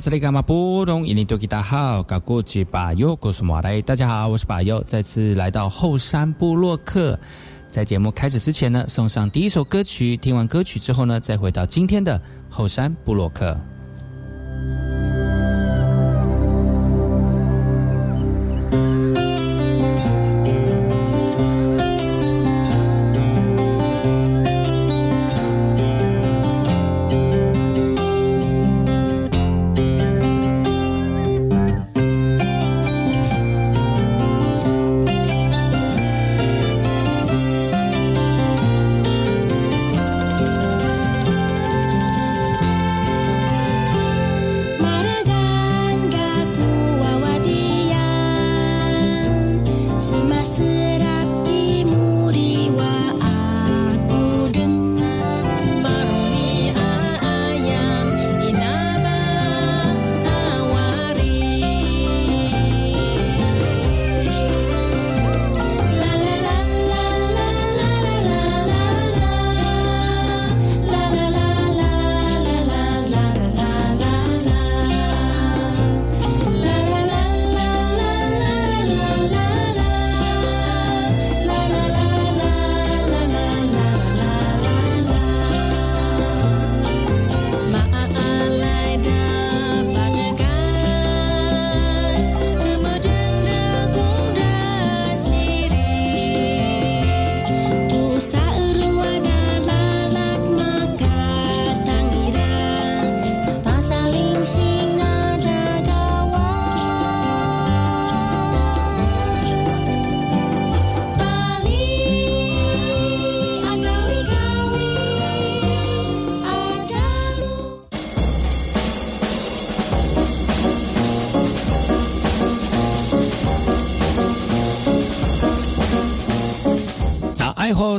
哎呦，这里干嘛不懂？印尼多吉大好，搞过去把右，故事马来。大家好，我是巴尤，再次来到后山部落客。在节目开始之前呢，送上第一首歌曲。听完歌曲之后呢，再回到今天的后山部落客。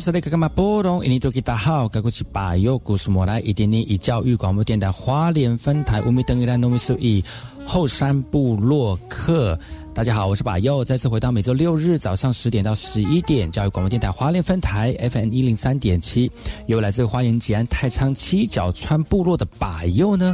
是那个干嘛波动？印尼多吉大好，该过去把右故事莫来，一点点以教育广播电台花莲分台五米等于兰农民数以后山部落客。大家好，我是把右，再次回到每周六日早上十点到十一点，教育广播电台花莲分台 FM 一零三点七，由来自花莲吉安太仓七角川部落的把右呢。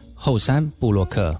后山布洛克。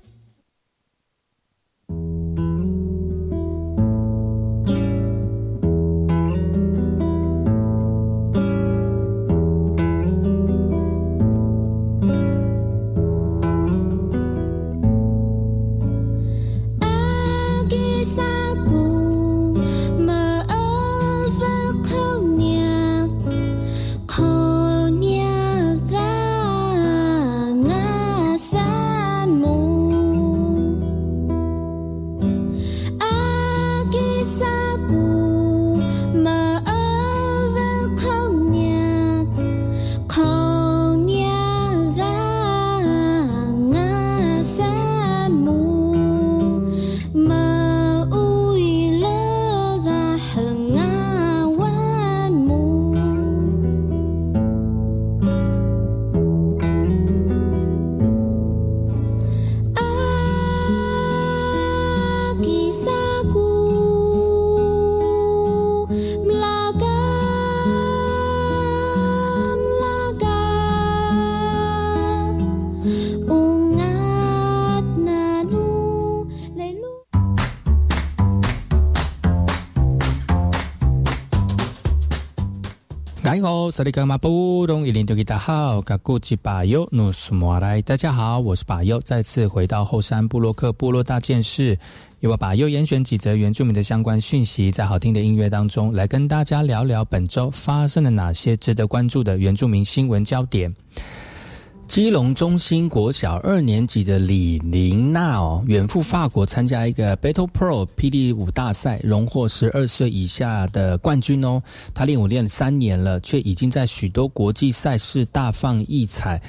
萨利格马布隆伊林多吉达好，嘎古吉巴尤努苏莫来，大家好，我是巴尤，再次回到后山布洛克部落大件事，由我巴尤严选几则原住民的相关讯息，在好听的音乐当中，来跟大家聊聊本周发生了哪些值得关注的原住民新闻焦点。基隆中心国小二年级的李玲娜哦，远赴法国参加一个 Battle Pro 霹雳舞大赛，荣获十二岁以下的冠军哦。她练舞练了三年了，却已经在许多国际赛事大放异彩。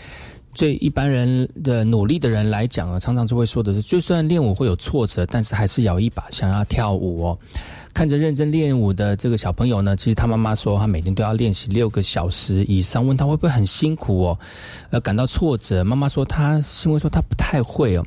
对一般人的努力的人来讲啊，常常就会说的是，就算练舞会有挫折，但是还是咬一把想要跳舞哦。看着认真练舞的这个小朋友呢，其实他妈妈说他每天都要练习六个小时以上，问他会不会很辛苦哦，呃，感到挫折。妈妈说他因为说他不太会哦，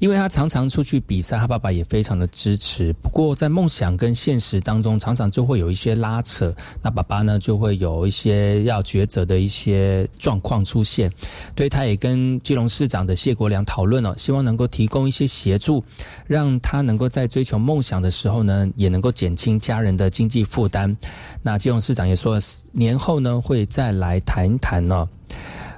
因为他常常出去比赛，他爸爸也非常的支持。不过在梦想跟现实当中，常常就会有一些拉扯，那爸爸呢就会有一些要抉择的一些状况出现。对他也跟基隆市长的谢国良讨论了，希望能够提供一些协助，让他能够在追求梦想的时候呢，也能够。减轻家人的经济负担。那金融市长也说，年后呢会再来谈一谈呢。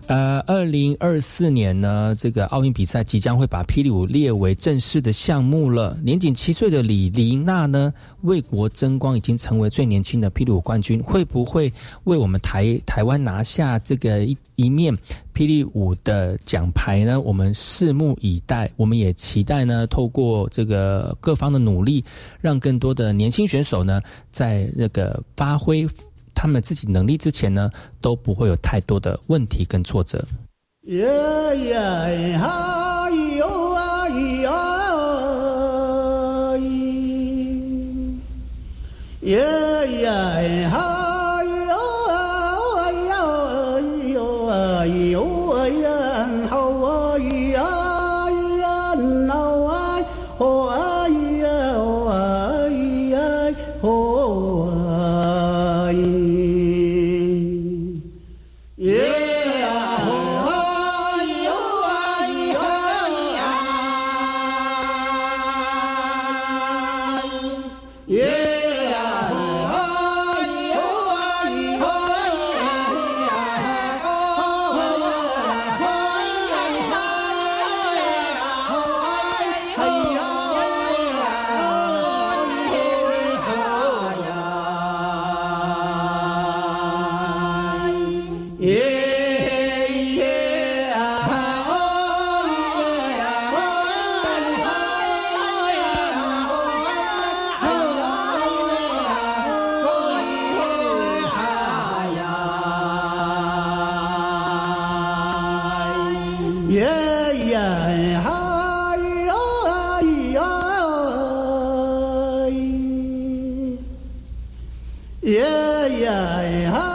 呃，二零二四年呢，这个奥运比赛即将会把霹雳舞列为正式的项目了。年仅七岁的李琳娜呢，为国争光，已经成为最年轻的霹雳舞冠军。会不会为我们台台湾拿下这个一一面霹雳舞的奖牌呢？我们拭目以待。我们也期待呢，透过这个各方的努力，让更多的年轻选手呢，在那个发挥。他们自己能力之前呢，都不会有太多的问题跟挫折。Yeah, yeah, yeah.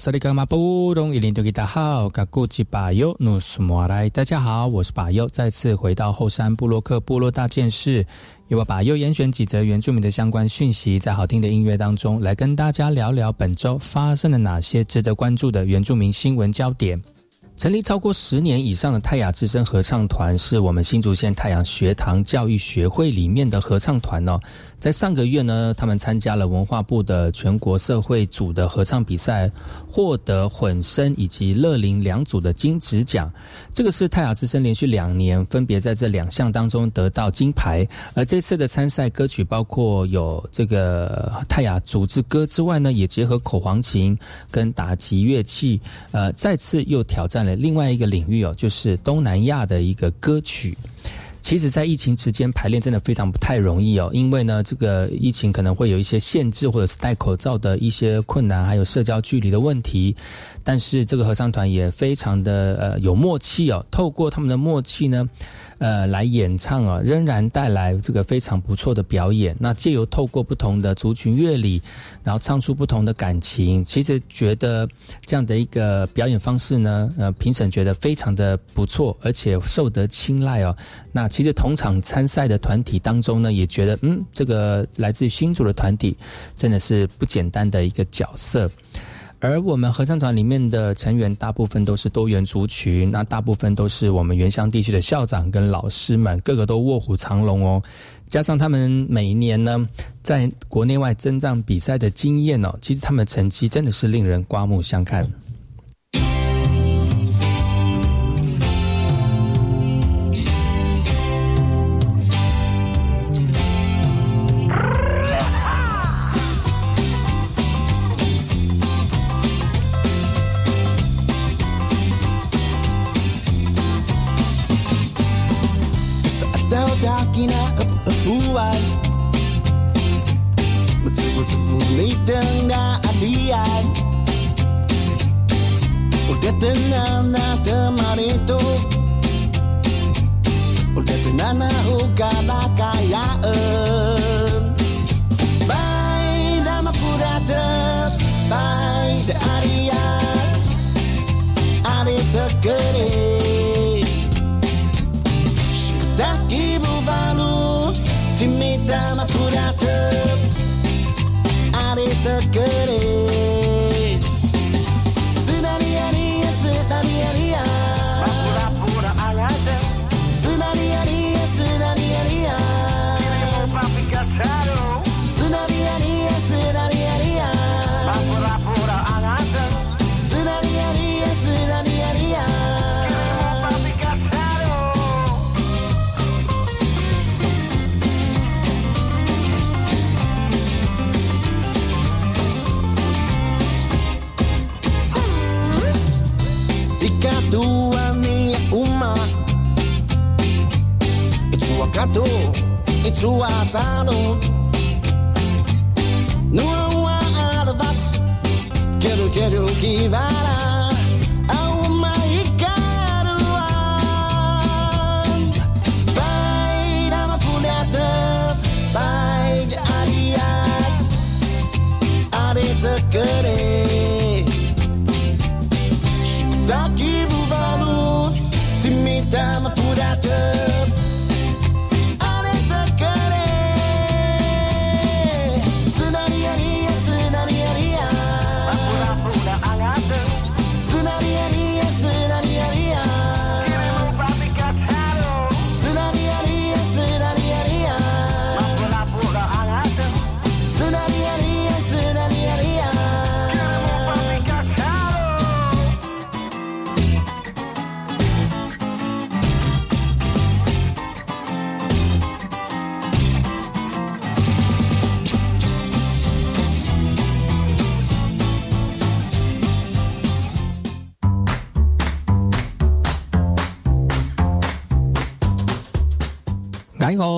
萨利格马布隆伊林多吉达好，嘎古吉巴尤努苏莫来，大家好，我是巴尤，再次回到后山布洛克部落大件事，由我巴尤严选几则原住民的相关讯息，在好听的音乐当中，来跟大家聊聊本周发生了哪些值得关注的原住民新闻焦点。成立超过十年以上的泰雅之声合唱团，是我们新竹县太阳学堂教育学会里面的合唱团哦。在上个月呢，他们参加了文化部的全国社会组的合唱比赛，获得混声以及乐龄两组的金质奖。这个是泰雅之声连续两年分别在这两项当中得到金牌。而这次的参赛歌曲包括有这个泰雅组织歌之外呢，也结合口簧琴跟打击乐器，呃，再次又挑战了另外一个领域哦，就是东南亚的一个歌曲。其实，在疫情期间排练真的非常不太容易哦，因为呢，这个疫情可能会有一些限制，或者是戴口罩的一些困难，还有社交距离的问题。但是，这个合唱团也非常的呃有默契哦，透过他们的默契呢。呃，来演唱啊，仍然带来这个非常不错的表演。那借由透过不同的族群乐理，然后唱出不同的感情，其实觉得这样的一个表演方式呢，呃，评审觉得非常的不错，而且受得青睐哦。那其实同场参赛的团体当中呢，也觉得嗯，这个来自新竹的团体真的是不简单的一个角色。而我们合唱团里面的成员大部分都是多元族群，那大部分都是我们原乡地区的校长跟老师们，个个都卧虎藏龙哦。加上他们每一年呢，在国内外征战比赛的经验哦，其实他们成绩真的是令人刮目相看。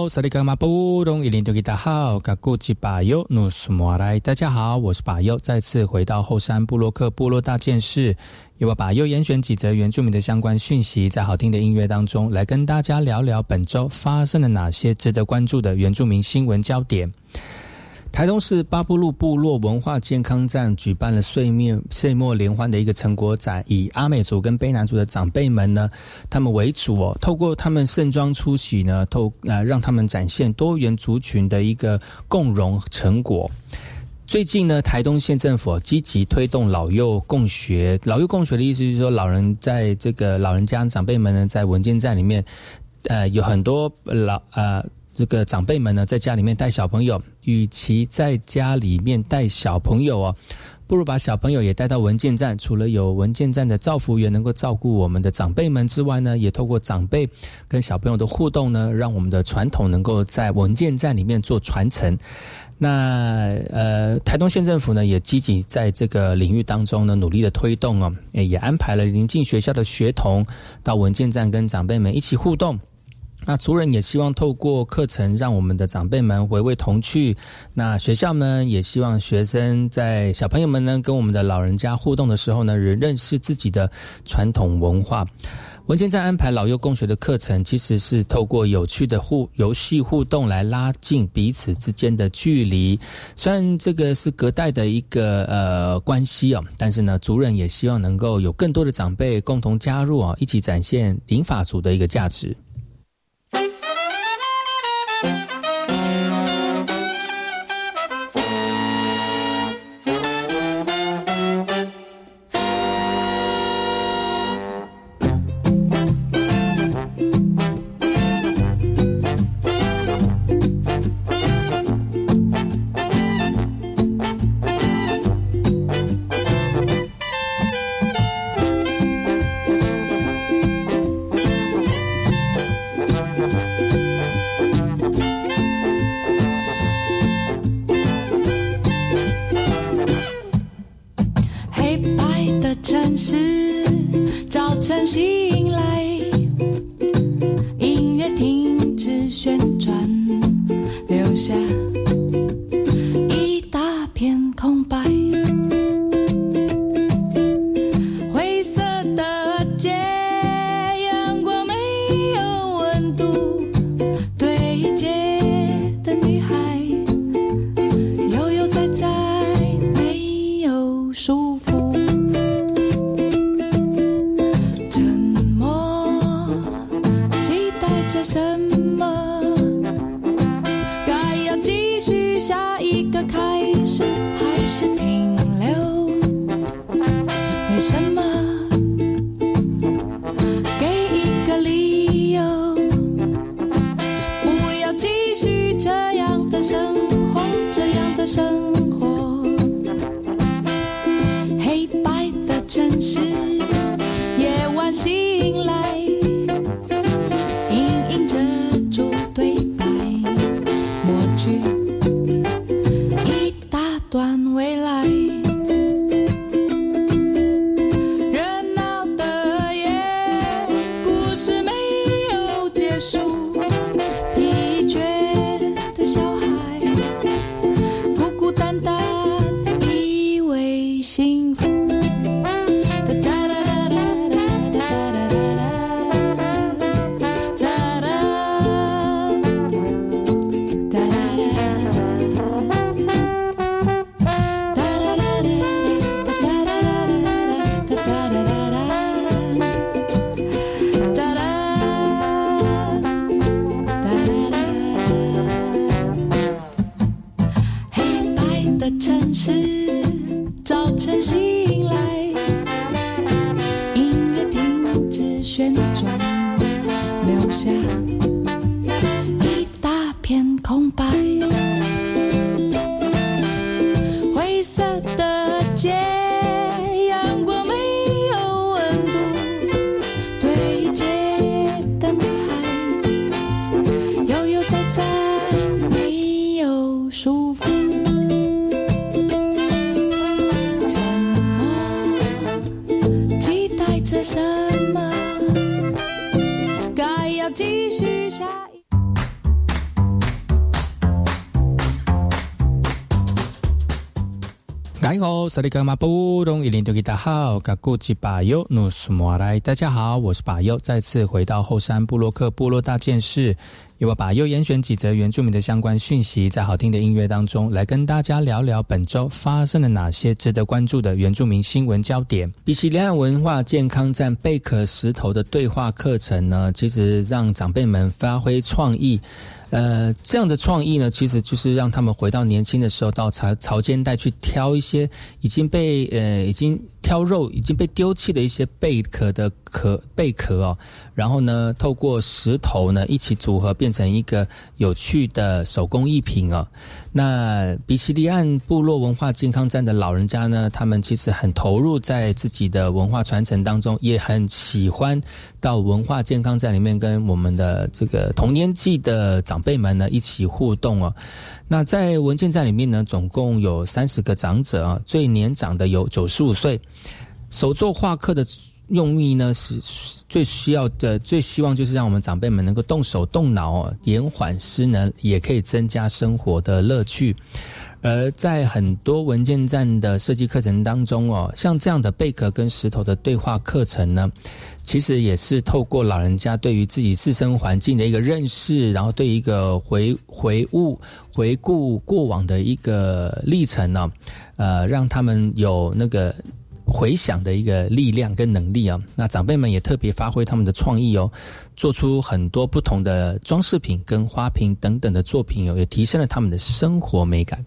萨利格马布隆伊林多吉达好，嘎古吉巴尤努苏莫来，大家好，我是巴尤，再次回到后山布洛克部落大件事，由我巴尤严选几则原住民的相关讯息，在好听的音乐当中来跟大家聊聊本周发生了哪些值得关注的原住民新闻焦点。台东市巴布路部落文化健康站举办了岁末岁末联欢的一个成果展，以阿美族跟卑南族的长辈们呢，他们为主哦，透过他们盛装出席呢，透呃让他们展现多元族群的一个共荣成果。最近呢，台东县政府积极推动老幼共学。老幼共学的意思就是说，老人在这个老人家长辈们呢，在文件站里面，呃，有很多老呃这个长辈们呢，在家里面带小朋友，与其在家里面带小朋友哦。不如把小朋友也带到文件站，除了有文件站的造福员能够照顾我们的长辈们之外呢，也透过长辈跟小朋友的互动呢，让我们的传统能够在文件站里面做传承。那呃，台东县政府呢，也积极在这个领域当中呢，努力的推动哦，也安排了临近学校的学童到文件站跟长辈们一起互动。那族人也希望透过课程，让我们的长辈们回味童趣。那学校呢，也希望学生在小朋友们呢跟我们的老人家互动的时候呢，认认识自己的传统文化。文件站安排老幼共学的课程，其实是透过有趣的互游戏互动来拉近彼此之间的距离。虽然这个是隔代的一个呃关系哦，但是呢，族人也希望能够有更多的长辈共同加入啊，一起展现林法族的一个价值。thank you see 萨利格马布隆伊林多吉达好，嘎古吉巴尤努苏莫来，大家好，我是巴尤，再次回到后山布洛克部落大件事。由我把又严选几则原住民的相关讯息，在好听的音乐当中，来跟大家聊聊本周发生了哪些值得关注的原住民新闻焦点。比起两岸文化健康站贝壳石头的对话课程呢，其实让长辈们发挥创意。呃，这样的创意呢，其实就是让他们回到年轻的时候，到潮潮间带去挑一些已经被呃已经挑肉已经被丢弃的一些贝壳的壳贝壳哦，然后呢，透过石头呢一起组合，变成一个有趣的手工艺品哦。那比奇利岸部落文化健康站的老人家呢，他们其实很投入在自己的文化传承当中，也很喜欢到文化健康站里面跟我们的这个同年纪的长。辈们呢一起互动哦，那在文件站里面呢，总共有三十个长者啊，最年长的有九十五岁。手作画课的用意呢，是最需要的，最希望就是让我们长辈们能够动手动脑，延缓失能，也可以增加生活的乐趣。而在很多文件站的设计课程当中哦，像这样的贝壳跟石头的对话课程呢，其实也是透过老人家对于自己自身环境的一个认识，然后对一个回回顾、回顾过往的一个历程呢，呃，让他们有那个回想的一个力量跟能力啊。那长辈们也特别发挥他们的创意哦，做出很多不同的装饰品跟花瓶等等的作品哦，也提升了他们的生活美感。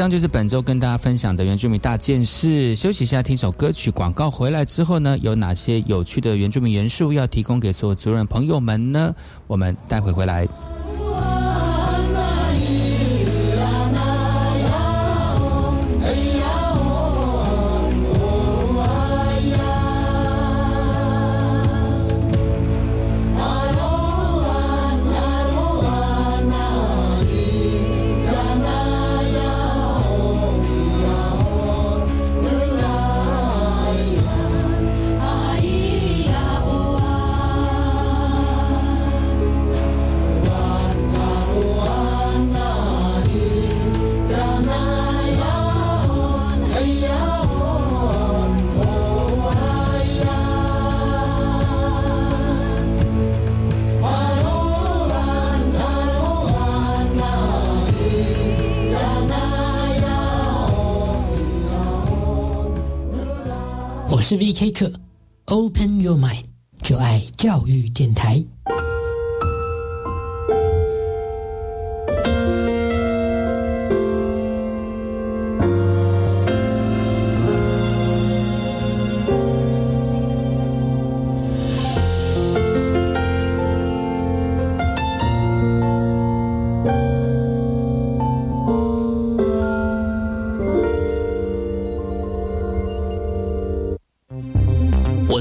上就是本周跟大家分享的原住民大件事。休息一下，听首歌曲。广告回来之后呢，有哪些有趣的原住民元素要提供给所有族人朋友们呢？我们待会回来。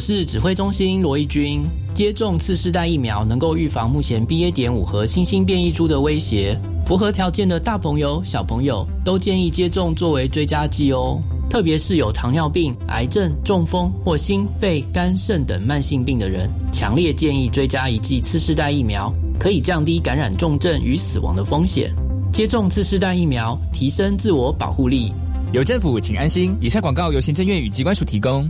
是指挥中心罗毅军。接种次世代疫苗能够预防目前 BA. 点五和新兴变异株的威胁。符合条件的大朋友、小朋友都建议接种作为追加剂哦。特别是有糖尿病、癌症、中风或心肺、肝肾等慢性病的人，强烈建议追加一剂次世代疫苗，可以降低感染重症与死亡的风险。接种次世代疫苗，提升自我保护力。有政府，请安心。以上广告由行政院与机关署提供。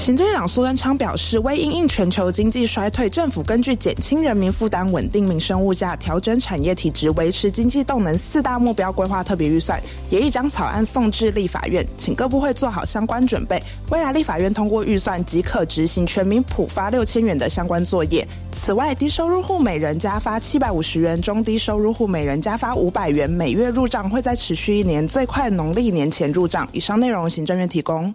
行政院长苏贞昌表示，为应应全球经济衰退，政府根据减轻人民负担、稳定民生物价、调整产业体质、维持经济动能四大目标规划特别预算，也已将草案送至立法院，请各部会做好相关准备。未来立法院通过预算，即可执行全民普发六千元的相关作业。此外，低收入户每人加发七百五十元，中低收入户每人加发五百元，每月入账会在持续一年，最快农历年前入账。以上内容，行政院提供。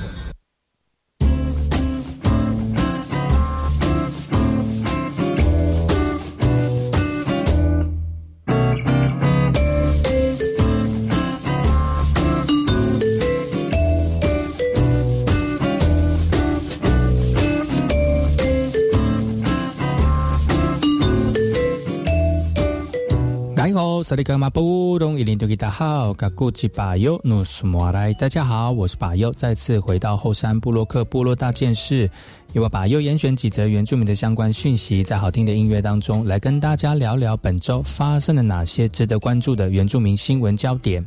大家好，我是巴尤，再次回到后山布洛克部落大件事，由我巴尤严选几则原住民的相关讯息，在好听的音乐当中来跟大家聊聊本周发生了哪些值得关注的原住民新闻焦点。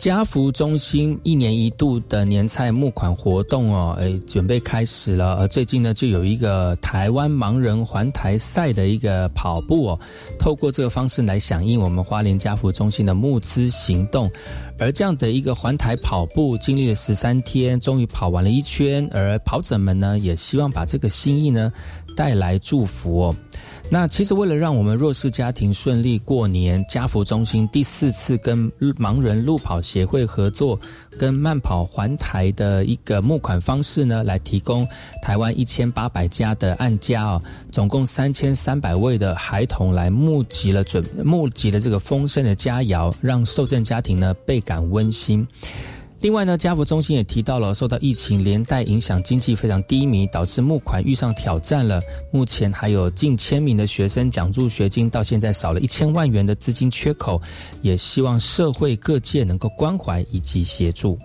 家福中心一年一度的年菜募款活动哦，诶，准备开始了。而最近呢，就有一个台湾盲人环台赛的一个跑步哦，透过这个方式来响应我们花莲家福中心的募资行动。而这样的一个环台跑步，经历了十三天，终于跑完了一圈。而跑者们呢，也希望把这个心意呢带来祝福哦。那其实为了让我们弱势家庭顺利过年，家福中心第四次跟盲人路跑协会合作，跟慢跑环台的一个募款方式呢，来提供台湾一千八百家的按家哦，总共三千三百位的孩童来募集了准募集了这个丰盛的佳肴，让受赠家庭呢倍感温馨。另外呢，家福中心也提到了，受到疫情连带影响，经济非常低迷，导致募款遇上挑战了。目前还有近千名的学生奖助学金，到现在少了一千万元的资金缺口，也希望社会各界能够关怀以及协助。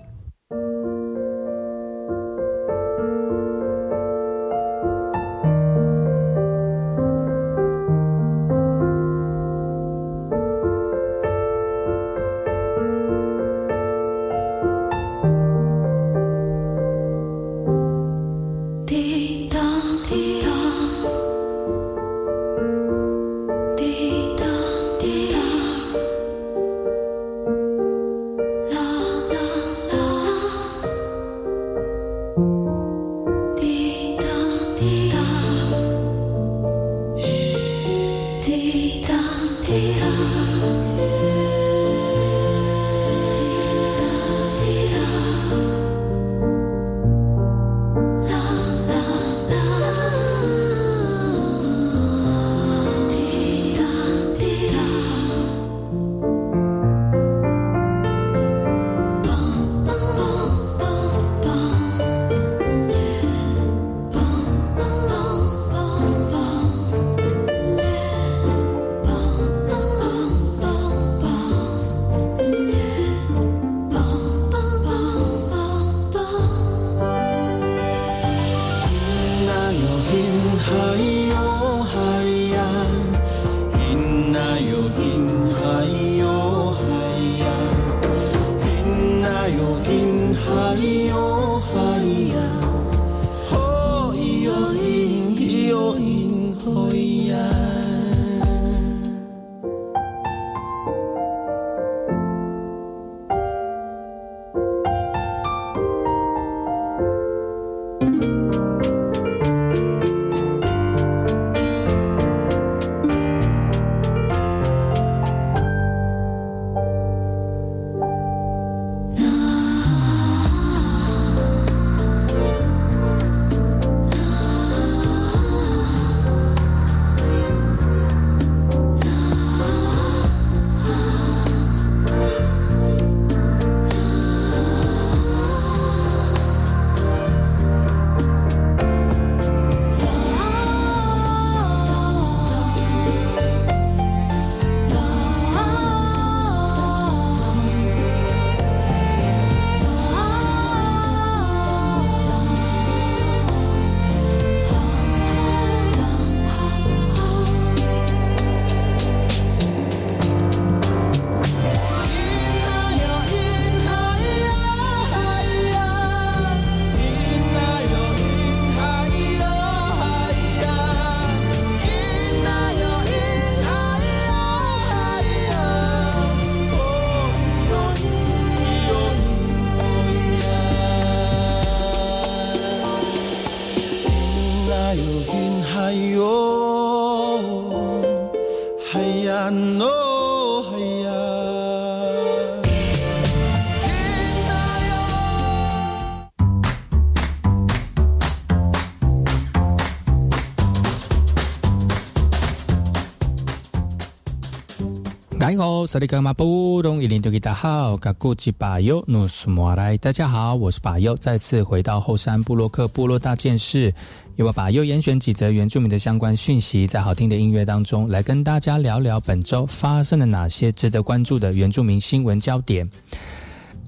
萨利格马布隆伊林多吉达好，我是巴友努苏莫来，大家好，我是巴友，再次回到后山布洛克部落大件事，由我巴友严选几则原住民的相关讯息，在好听的音乐当中来跟大家聊聊本周发生了哪些值得关注的原住民新闻焦点。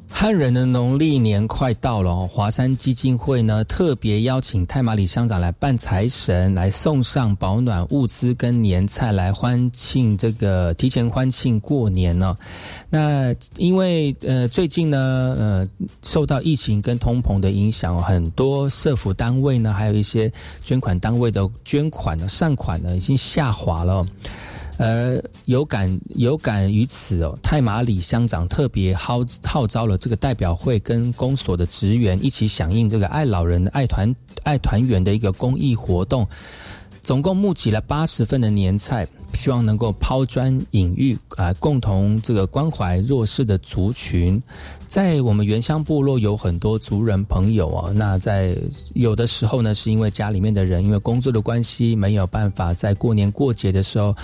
汉人的农历年快到了哦，华山基金会呢特别邀请太马里乡长来办财神，来送上保暖物资跟年菜，来欢庆这个提前欢庆过年呢。那因为呃最近呢呃受到疫情跟通膨的影响，很多社福单位呢还有一些捐款单位的捐款呢善款呢已经下滑了。而有感有感于此哦，泰马里乡长特别号号召了这个代表会跟公所的职员一起响应这个爱老人爱团爱团圆的一个公益活动，总共募集了八十份的年菜，希望能够抛砖引玉啊，共同这个关怀弱势的族群。在我们原乡部落有很多族人朋友啊，那在有的时候呢，是因为家里面的人因为工作的关系，没有办法在过年过节的时候。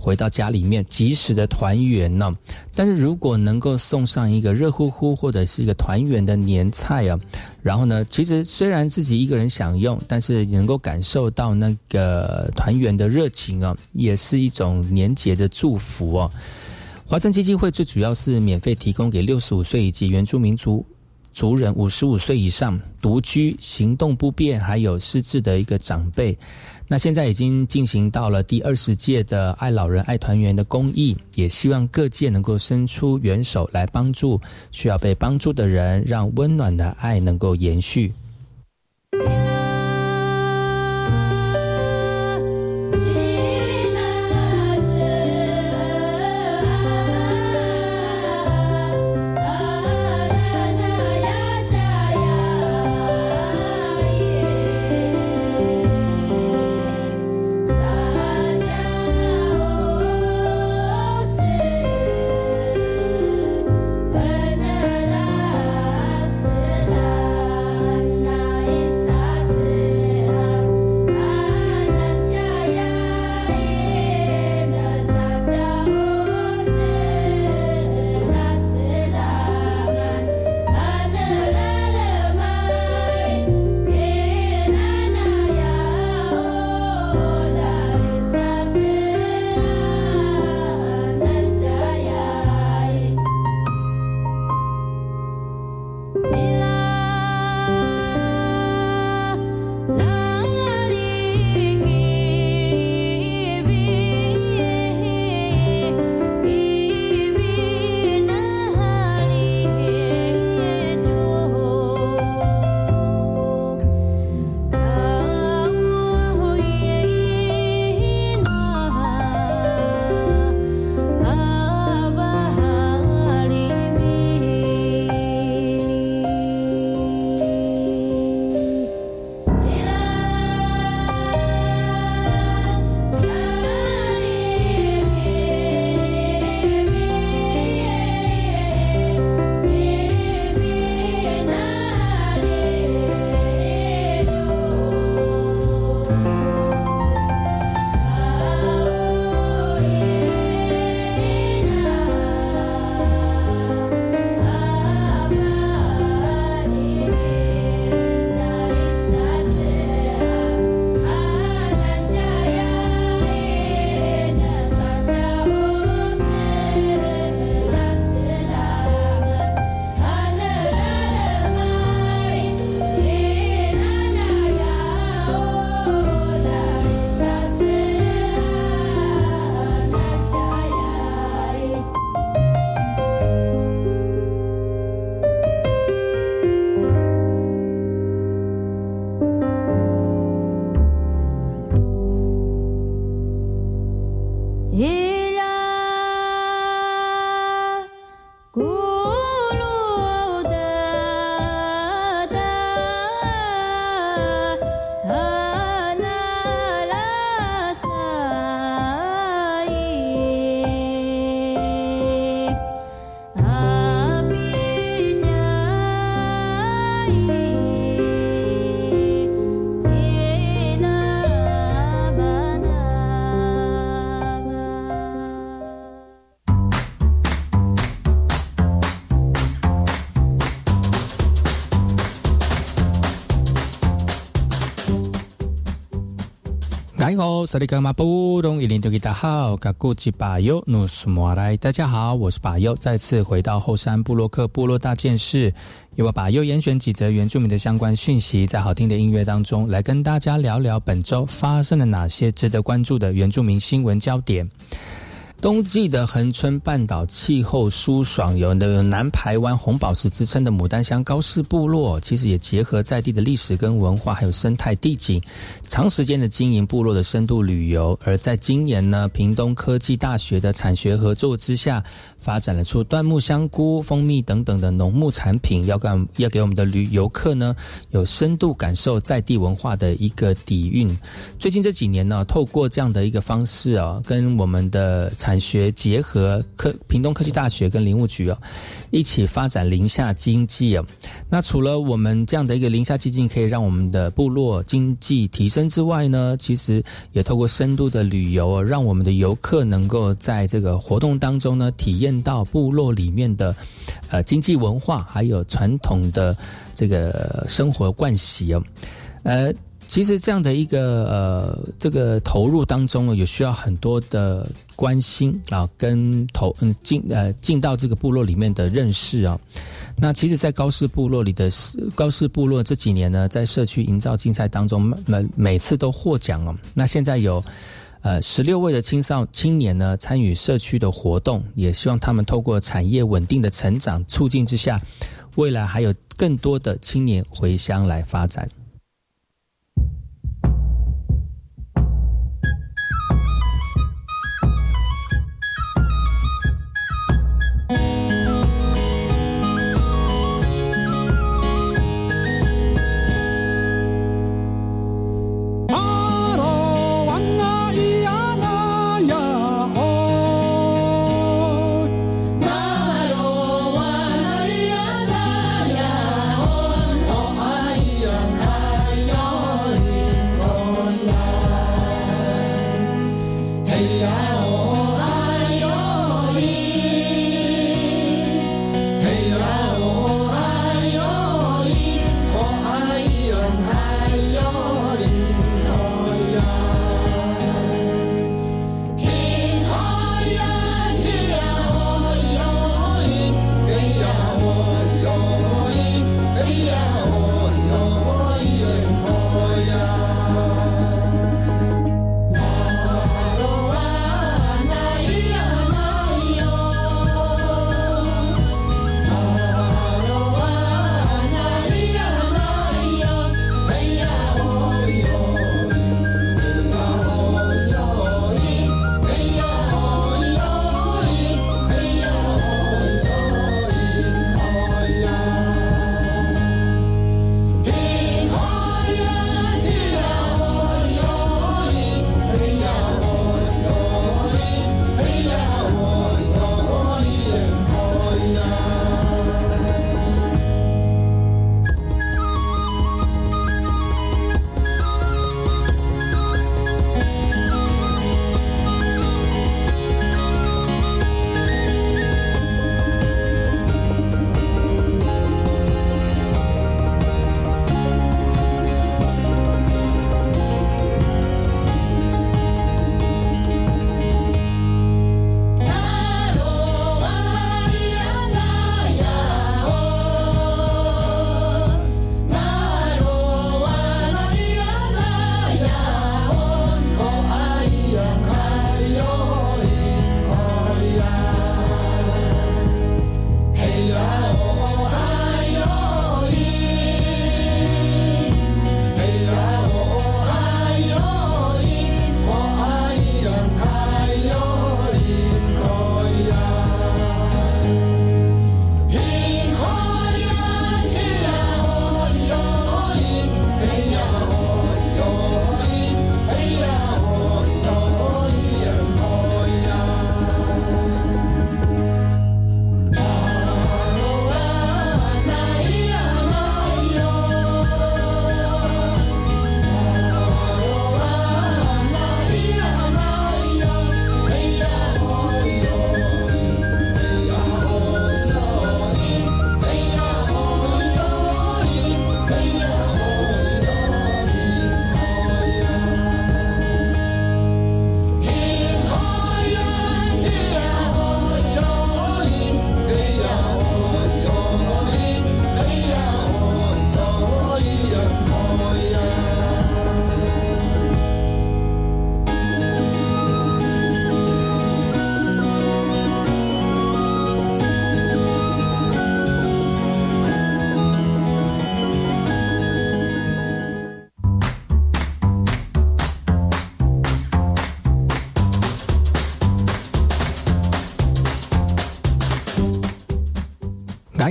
回到家里面，及时的团圆呢。但是如果能够送上一个热乎乎或者是一个团圆的年菜啊，然后呢，其实虽然自己一个人享用，但是能够感受到那个团圆的热情啊，也是一种年节的祝福哦。华山基金会最主要是免费提供给六十五岁以及原住民族族人五十五岁以上独居、行动不便还有失智的一个长辈。那现在已经进行到了第二十届的爱老人爱团圆的公益，也希望各界能够伸出援手来帮助需要被帮助的人，让温暖的爱能够延续。大家好，我是巴尤，再次回到后山布洛克部落大件事，由我把尤严选几则原住民的相关讯息，在好听的音乐当中来跟大家聊聊本周发生了哪些值得关注的原住民新闻焦点。冬季的恒春半岛气候舒爽，有的南台湾红宝石之称的牡丹乡高氏部落，其实也结合在地的历史跟文化，还有生态地景，长时间的经营部落的深度旅游。而在今年呢，屏东科技大学的产学合作之下，发展了出椴木香菇、蜂蜜等等的农牧产品，要干要给我们的旅游客呢，有深度感受在地文化的一个底蕴。最近这几年呢，透过这样的一个方式啊，跟我们的产学结合，科屏东科技大学跟林务局啊，一起发展林下经济啊。那除了我们这样的一个林下经济可以让我们的部落经济提升之外呢，其实也透过深度的旅游啊，让我们的游客能够在这个活动当中呢，体验到部落里面的呃经济文化，还有传统的这个生活惯习哦，呃。其实这样的一个呃，这个投入当中呢，有需要很多的关心啊，跟投嗯进呃进到这个部落里面的认识啊。那其实，在高氏部落里的高氏部落这几年呢，在社区营造竞赛当中，每每次都获奖哦。那现在有呃十六位的青少青年呢参与社区的活动，也希望他们透过产业稳定的成长促进之下，未来还有更多的青年回乡来发展。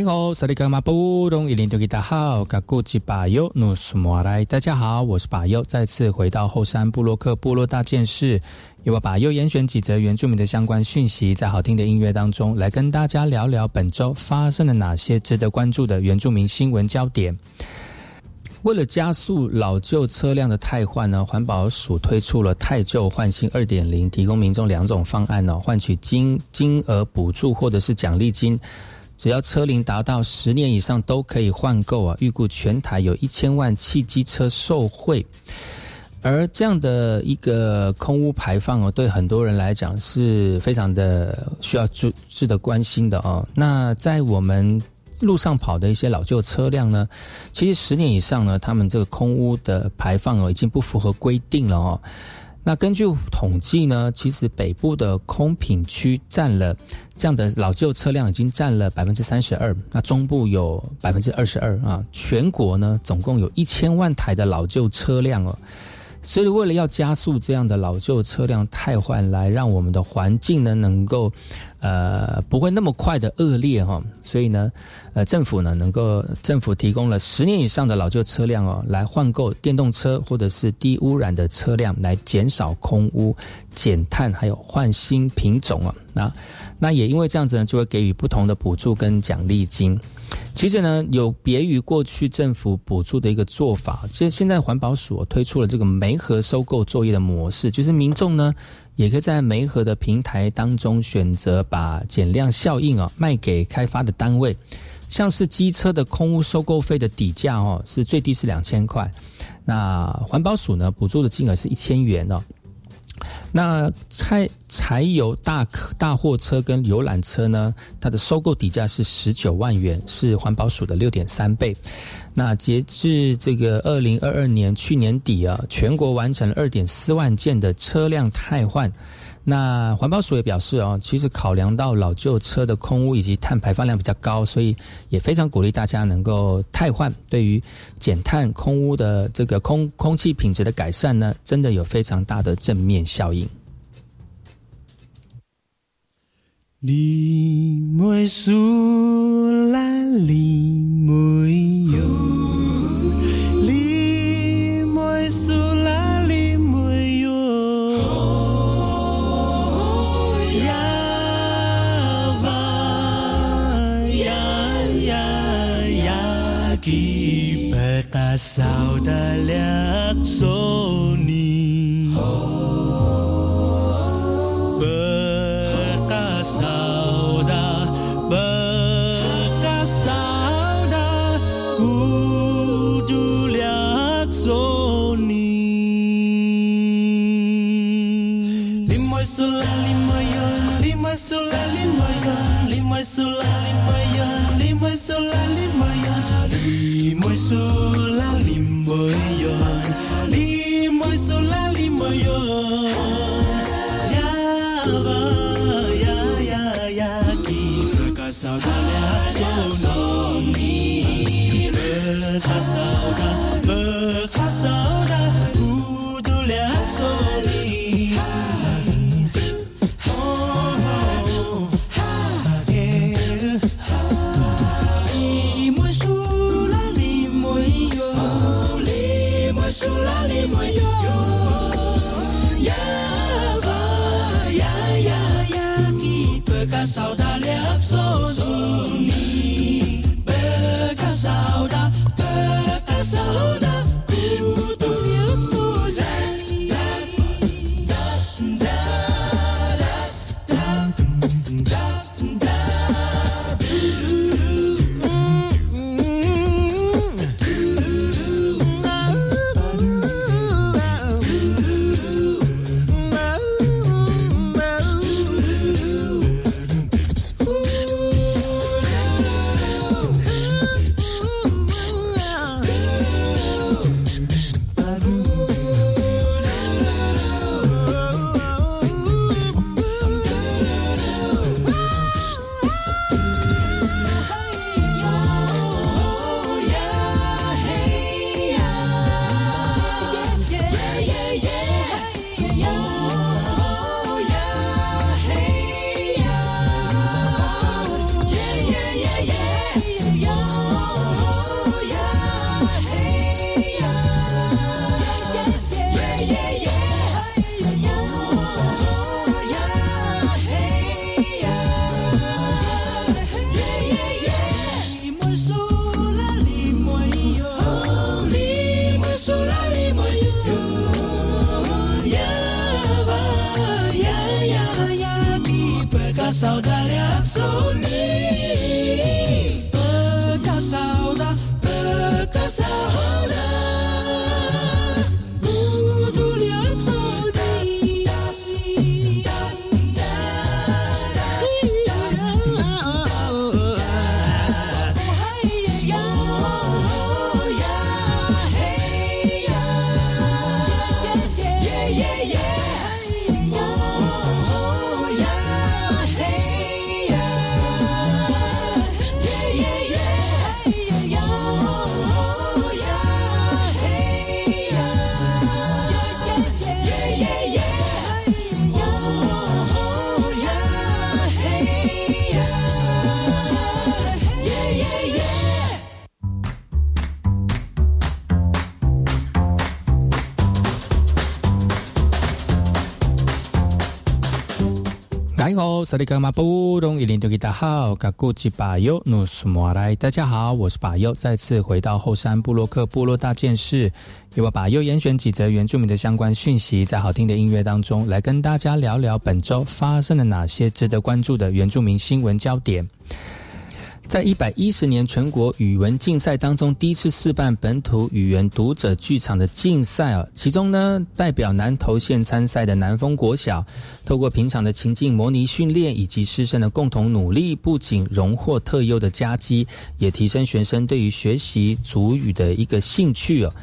大家好，我是巴尤，再次回到后山布洛克部落大件事，由我巴尤严选几则原住民的相关讯息，在好听的音乐当中来跟大家聊聊本周发生了哪些值得关注的原住民新闻焦点。为了加速老旧车辆的汰换呢，环保署推出了汰旧换新二点零，提供民众两种方案呢，换取金金额补助或者是奖励金。只要车龄达到十年以上都可以换购啊！预估全台有一千万汽机车受惠，而这样的一个空污排放哦，对很多人来讲是非常的需要注值得关心的哦。那在我们路上跑的一些老旧车辆呢，其实十年以上呢，他们这个空污的排放哦，已经不符合规定了哦。那根据统计呢，其实北部的空品区占了这样的老旧车辆已经占了百分之三十二，那中部有百分之二十二啊，全国呢总共有一千万台的老旧车辆哦。所以，为了要加速这样的老旧车辆汰换，来让我们的环境呢能够，呃，不会那么快的恶劣哈，所以呢，呃，政府呢能够政府提供了十年以上的老旧车辆哦，来换购电动车或者是低污染的车辆，来减少空污、减碳，还有换新品种啊。那那也因为这样子呢，就会给予不同的补助跟奖励金。其实呢，有别于过去政府补助的一个做法，其实现在环保署推出了这个煤核收购作业的模式，就是民众呢也可以在煤核的平台当中选择把减量效应啊卖给开发的单位，像是机车的空污收购费的底价哦是最低是两千块，那环保署呢补助的金额是一千元哦。那柴柴油大客大货车跟游览车呢，它的收购底价是十九万元，是环保署的六点三倍。那截至这个二零二二年去年底啊，全国完成二点四万件的车辆汰换。那环保署也表示哦，其实考量到老旧车的空污以及碳排放量比较高，所以也非常鼓励大家能够汰换。对于减碳、空污的这个空空气品质的改善呢，真的有非常大的正面效应。Tasaw dalak Sony Bekas 大家好，萨利格马布隆伊林多吉达好，嘎古吉巴尤努苏莫来，大家好，我是巴尤，再次回到后山布洛克部落大件事，由我巴尤严选几则原住民的相关讯息，在好听的音乐当中来跟大家聊聊本周发生了哪些值得关注的原住民新闻焦点。在一百一十年全国语文竞赛当中，第一次试办本土语言读者剧场的竞赛啊，其中呢，代表南投县参赛的南丰国小，透过平常的情境模拟训练以及师生的共同努力，不仅荣获特优的佳绩，也提升学生对于学习族语的一个兴趣哦。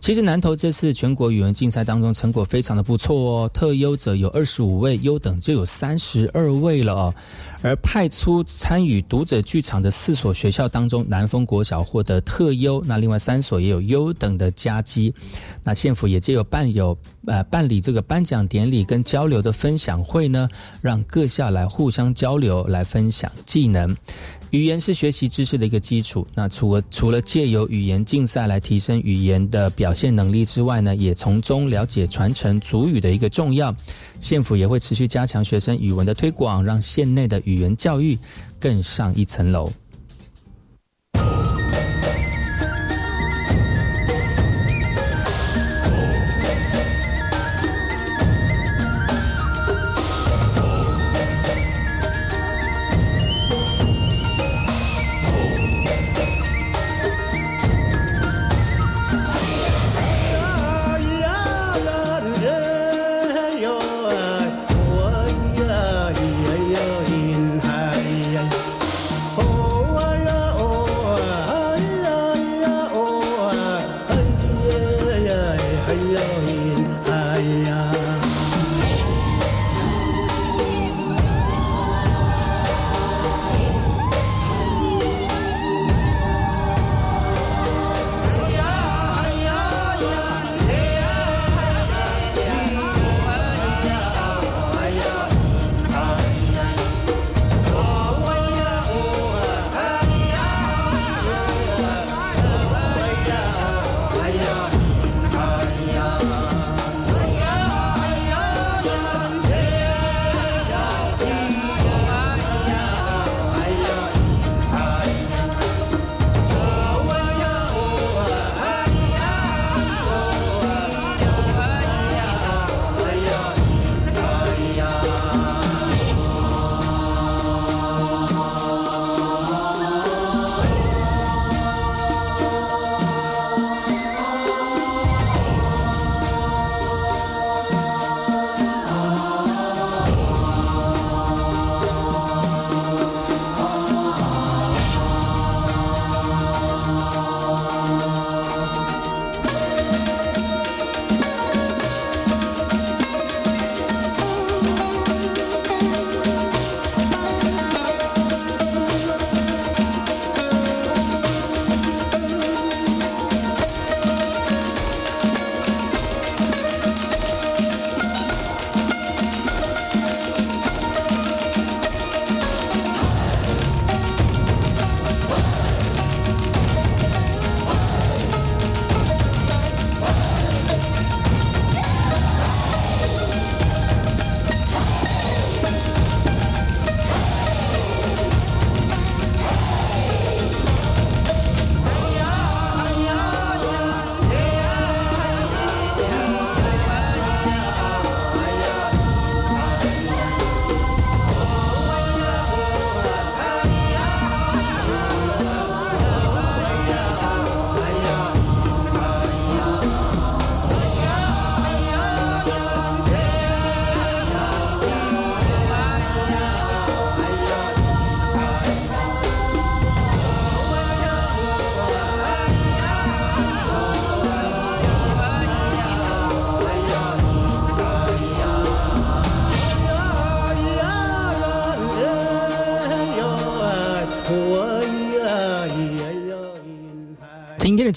其实南投这次全国语文竞赛当中成果非常的不错哦，特优者有二十五位，优等就有三十二位了哦。而派出参与读者剧场的四所学校当中，南丰国小获得特优，那另外三所也有优等的佳绩。那县府也借有办有呃办理这个颁奖典礼跟交流的分享会呢，让各校来互相交流，来分享技能。语言是学习知识的一个基础。那除了除了借由语言竞赛来提升语言的表现能力之外呢，也从中了解传承族语的一个重要。县府也会持续加强学生语文的推广，让县内的语语言教育更上一层楼。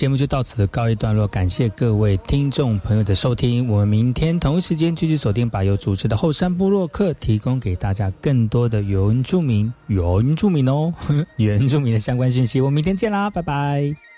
节目就到此告一段落，感谢各位听众朋友的收听。我们明天同一时间继续锁定把由主持的后山部落客，提供给大家更多的原住民、原住民哦、原住民的相关讯息。我们明天见啦，拜拜。